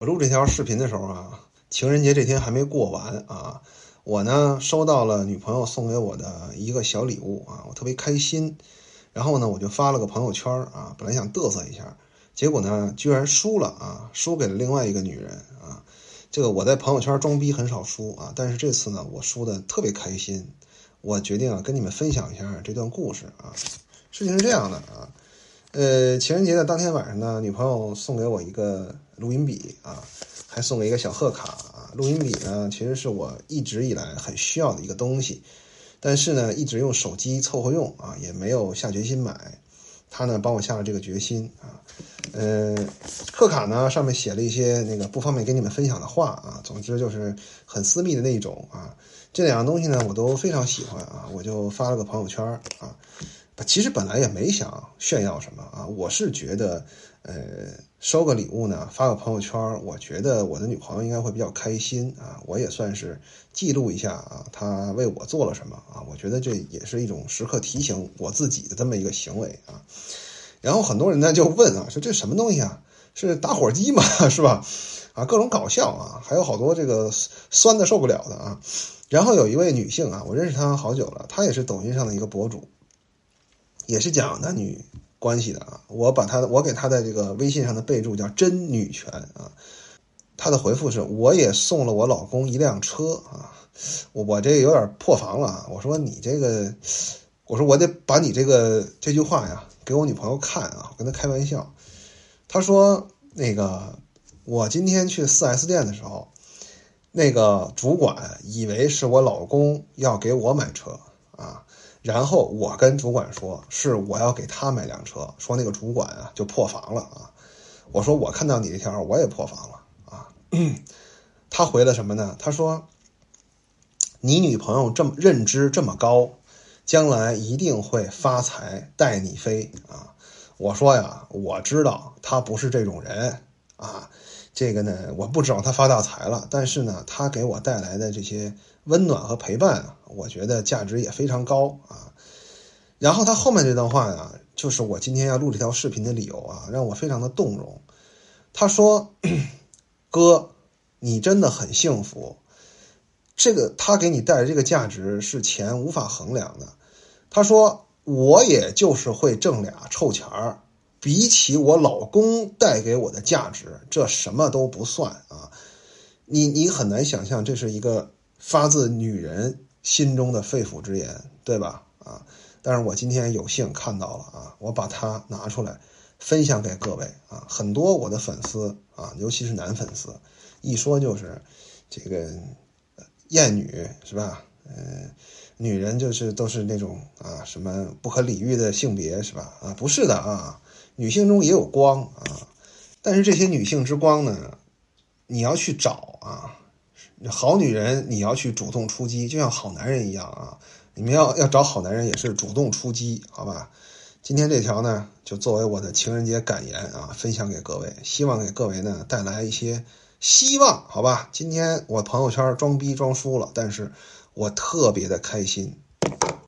我录这条视频的时候啊，情人节这天还没过完啊，我呢收到了女朋友送给我的一个小礼物啊，我特别开心。然后呢，我就发了个朋友圈啊，本来想嘚瑟一下，结果呢，居然输了啊，输给了另外一个女人啊。这个我在朋友圈装逼很少输啊，但是这次呢，我输的特别开心。我决定啊，跟你们分享一下这段故事啊。事情是这样的啊。呃，情人节的当天晚上呢，女朋友送给我一个录音笔啊，还送了一个小贺卡啊。录音笔呢，其实是我一直以来很需要的一个东西，但是呢，一直用手机凑合用啊，也没有下决心买。他呢，帮我下了这个决心啊。呃，贺卡呢，上面写了一些那个不方便跟你们分享的话啊，总之就是很私密的那种啊。这两样东西呢，我都非常喜欢啊，我就发了个朋友圈啊。其实本来也没想炫耀什么啊，我是觉得，呃，收个礼物呢，发个朋友圈，我觉得我的女朋友应该会比较开心啊，我也算是记录一下啊，她为我做了什么啊，我觉得这也是一种时刻提醒我自己的这么一个行为啊。然后很多人呢就问啊，说这什么东西啊？是打火机吗？是吧？啊，各种搞笑啊，还有好多这个酸的受不了的啊。然后有一位女性啊，我认识她好久了，她也是抖音上的一个博主。也是讲男女关系的啊，我把他的我给他的这个微信上的备注叫“真女权”啊，他的回复是：我也送了我老公一辆车啊，我我这有点破防了啊，我说你这个，我说我得把你这个这句话呀给我女朋友看啊，我跟他开玩笑，他说那个我今天去四 S 店的时候，那个主管以为是我老公要给我买车啊。然后我跟主管说，是我要给他买辆车，说那个主管啊就破防了啊。我说我看到你这条，我也破防了啊。他回了什么呢？他说，你女朋友这么认知这么高，将来一定会发财带你飞啊。我说呀，我知道他不是这种人啊。这个呢，我不指望他发大财了，但是呢，他给我带来的这些温暖和陪伴啊，我觉得价值也非常高啊。然后他后面这段话呀，就是我今天要录这条视频的理由啊，让我非常的动容。他说：“哥，你真的很幸福，这个他给你带来这个价值是钱无法衡量的。”他说：“我也就是会挣俩臭钱儿。”比起我老公带给我的价值，这什么都不算啊！你你很难想象，这是一个发自女人心中的肺腑之言，对吧？啊！但是我今天有幸看到了啊，我把它拿出来分享给各位啊！很多我的粉丝啊，尤其是男粉丝，一说就是这个艳女是吧？嗯，女人就是都是那种啊什么不可理喻的性别是吧？啊，不是的啊！女性中也有光啊，但是这些女性之光呢，你要去找啊，好女人你要去主动出击，就像好男人一样啊，你们要要找好男人也是主动出击，好吧？今天这条呢，就作为我的情人节感言啊，分享给各位，希望给各位呢带来一些希望，好吧？今天我朋友圈装逼装输了，但是我特别的开心。